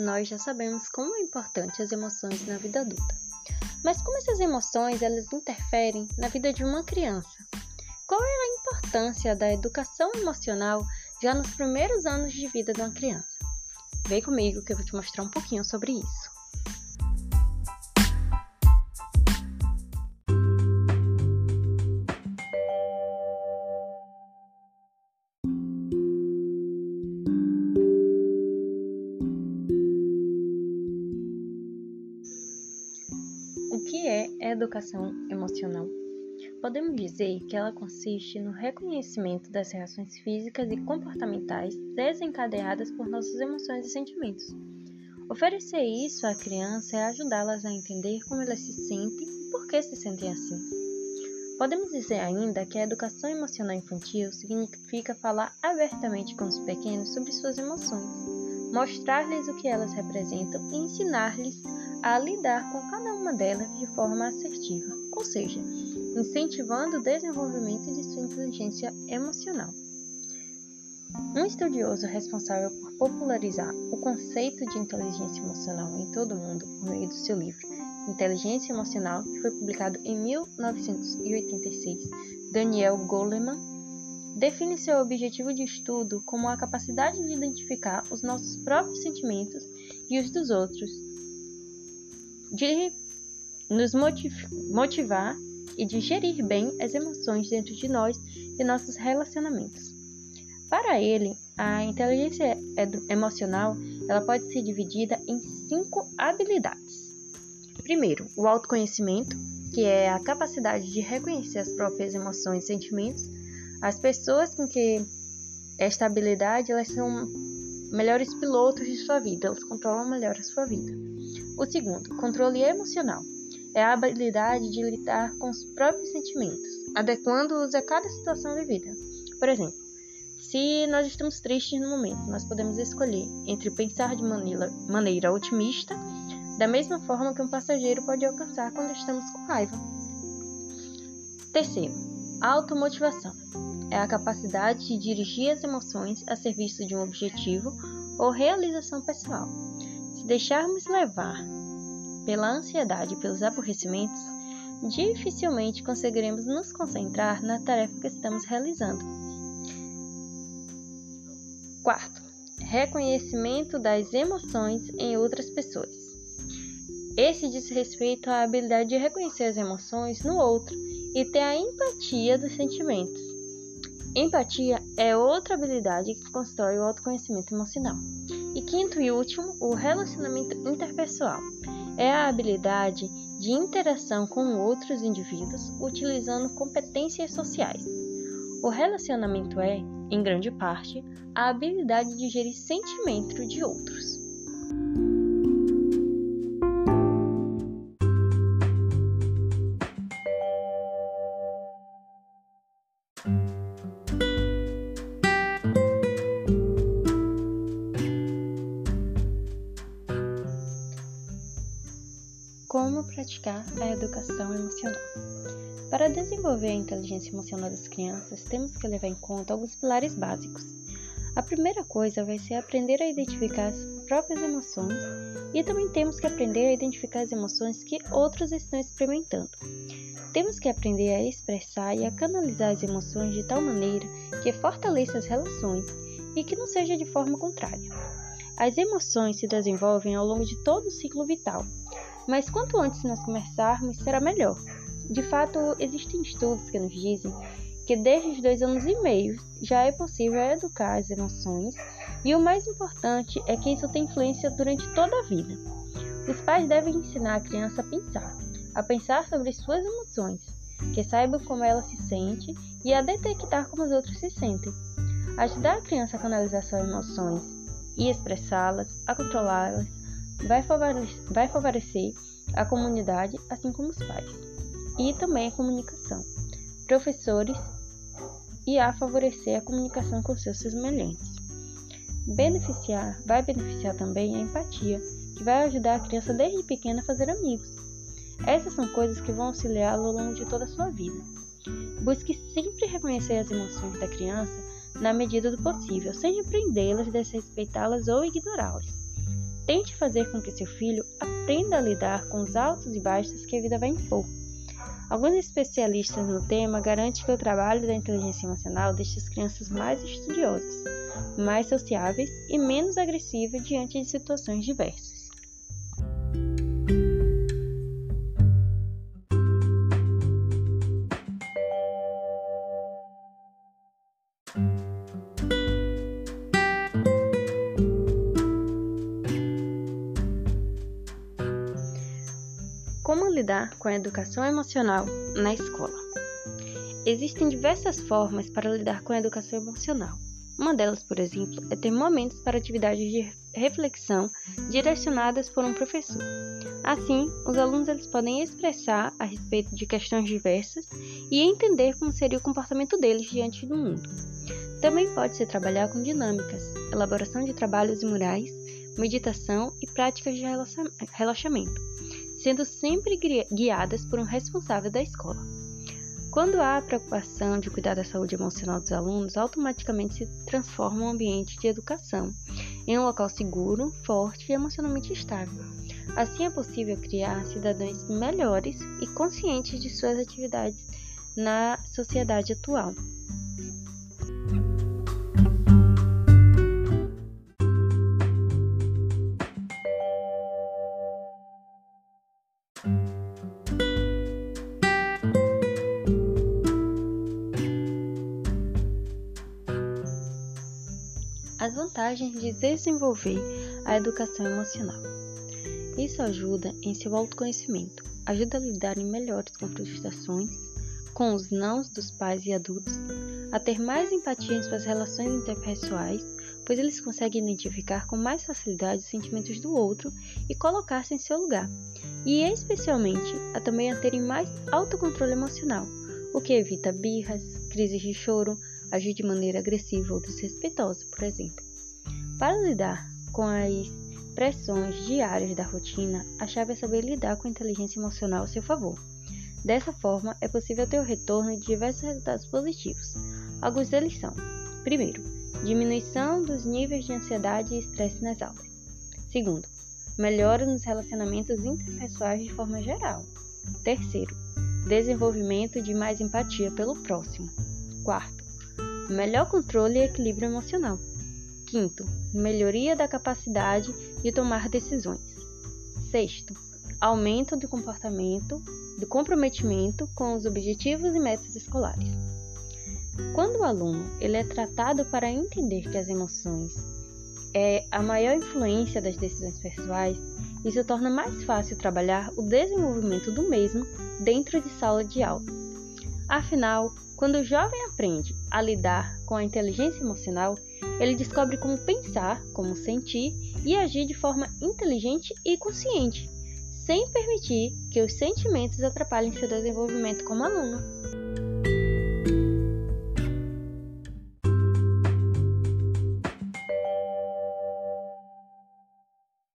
nós já sabemos como é importante as emoções na vida adulta. Mas como essas emoções elas interferem na vida de uma criança? Qual é a importância da educação emocional já nos primeiros anos de vida de uma criança? Vem comigo que eu vou te mostrar um pouquinho sobre isso. Educação emocional? Podemos dizer que ela consiste no reconhecimento das reações físicas e comportamentais desencadeadas por nossas emoções e sentimentos. Oferecer isso à criança é ajudá-las a entender como elas se sentem e por que se sentem assim. Podemos dizer ainda que a educação emocional infantil significa falar abertamente com os pequenos sobre suas emoções, mostrar-lhes o que elas representam e ensinar-lhes a lidar com cada uma delas de forma assertiva, ou seja, incentivando o desenvolvimento de sua inteligência emocional. Um estudioso responsável por popularizar o conceito de inteligência emocional em todo o mundo por meio do seu livro Inteligência Emocional, que foi publicado em 1986, Daniel Goleman, define seu objetivo de estudo como a capacidade de identificar os nossos próprios sentimentos e os dos outros, de nos motivar e de gerir bem as emoções dentro de nós e nossos relacionamentos. Para ele, a inteligência emocional ela pode ser dividida em cinco habilidades. Primeiro, o autoconhecimento, que é a capacidade de reconhecer as próprias emoções e sentimentos. As pessoas com que esta habilidade elas são melhores pilotos de sua vida, elas controlam melhor a sua vida. O segundo, controle emocional, é a habilidade de lidar com os próprios sentimentos, adequando-os a cada situação vivida. Por exemplo, se nós estamos tristes no momento, nós podemos escolher entre pensar de maneira, maneira otimista, da mesma forma que um passageiro pode alcançar quando estamos com raiva. Terceiro, automotivação é a capacidade de dirigir as emoções a serviço de um objetivo ou realização pessoal. Se deixarmos levar pela ansiedade e pelos aborrecimentos, dificilmente conseguiremos nos concentrar na tarefa que estamos realizando. Quarto, reconhecimento das emoções em outras pessoas. Esse diz respeito à habilidade de reconhecer as emoções no outro e ter a empatia dos sentimentos. Empatia é outra habilidade que constrói o autoconhecimento emocional. E quinto e último, o relacionamento interpessoal. É a habilidade de interação com outros indivíduos utilizando competências sociais. O relacionamento é, em grande parte, a habilidade de gerir sentimento de outros. Como praticar a educação emocional? Para desenvolver a inteligência emocional das crianças, temos que levar em conta alguns pilares básicos. A primeira coisa vai ser aprender a identificar as próprias emoções e também temos que aprender a identificar as emoções que outros estão experimentando. Temos que aprender a expressar e a canalizar as emoções de tal maneira que fortaleça as relações e que não seja de forma contrária. As emoções se desenvolvem ao longo de todo o ciclo vital, mas quanto antes nós começarmos, será melhor. De fato, existem estudos que nos dizem que desde os dois anos e meio já é possível educar as emoções, e o mais importante é que isso tem influência durante toda a vida. Os pais devem ensinar a criança a pensar, a pensar sobre suas emoções, que saibam como ela se sente e a detectar como os outros se sentem. Ajudar a criança a canalizar suas emoções e expressá-las, a controlá-las, vai favorecer, vai favorecer a comunidade, assim como os pais, e também a comunicação, professores e a favorecer a comunicação com seus semelhantes. Beneficiar vai beneficiar também a empatia, que vai ajudar a criança desde pequena a fazer amigos. Essas são coisas que vão auxiliá-lo ao longo de toda a sua vida. Busque sempre reconhecer as emoções da criança na medida do possível, sem repreendê-las, desrespeitá-las ou ignorá-las. Tente fazer com que seu filho aprenda a lidar com os altos e baixos que a vida vai impor. Alguns especialistas no tema garantem que o trabalho da inteligência emocional deixa as crianças mais estudiosas, mais sociáveis e menos agressivas diante de situações diversas. Lidar com a educação emocional na escola? Existem diversas formas para lidar com a educação emocional. Uma delas, por exemplo, é ter momentos para atividades de reflexão direcionadas por um professor. Assim, os alunos eles podem expressar a respeito de questões diversas e entender como seria o comportamento deles diante do mundo. Também pode-se trabalhar com dinâmicas, elaboração de trabalhos murais, meditação e práticas de relaxamento sendo sempre guiadas por um responsável da escola. Quando há a preocupação de cuidar da saúde emocional dos alunos, automaticamente se transforma um ambiente de educação em um local seguro, forte e emocionalmente estável. Assim é possível criar cidadãos melhores e conscientes de suas atividades na sociedade atual. Vantagens de desenvolver a educação emocional. Isso ajuda em seu autoconhecimento, ajuda a lidar em melhores com frustrações, com os nãos dos pais e adultos, a ter mais empatia em suas relações interpessoais, pois eles conseguem identificar com mais facilidade os sentimentos do outro e colocar-se em seu lugar, e especialmente a também a terem mais autocontrole emocional, o que evita birras, crises de choro, agir de maneira agressiva ou desrespeitosa, por exemplo. Para lidar com as pressões diárias da rotina, a chave é saber lidar com a inteligência emocional a seu favor. Dessa forma, é possível ter o retorno de diversos resultados positivos. Alguns deles são: primeiro, diminuição dos níveis de ansiedade e estresse nas aulas. Segundo, melhora nos relacionamentos interpessoais de forma geral. Terceiro, desenvolvimento de mais empatia pelo próximo. Quarto, melhor controle e equilíbrio emocional. Quinto, melhoria da capacidade de tomar decisões. Sexto, aumento do comportamento, do comprometimento com os objetivos e metas escolares. Quando o aluno ele é tratado para entender que as emoções é a maior influência das decisões pessoais, isso torna mais fácil trabalhar o desenvolvimento do mesmo dentro de sala de aula. Afinal, quando o jovem aprende a lidar com a inteligência emocional, ele descobre como pensar, como sentir e agir de forma inteligente e consciente, sem permitir que os sentimentos atrapalhem seu desenvolvimento como aluno.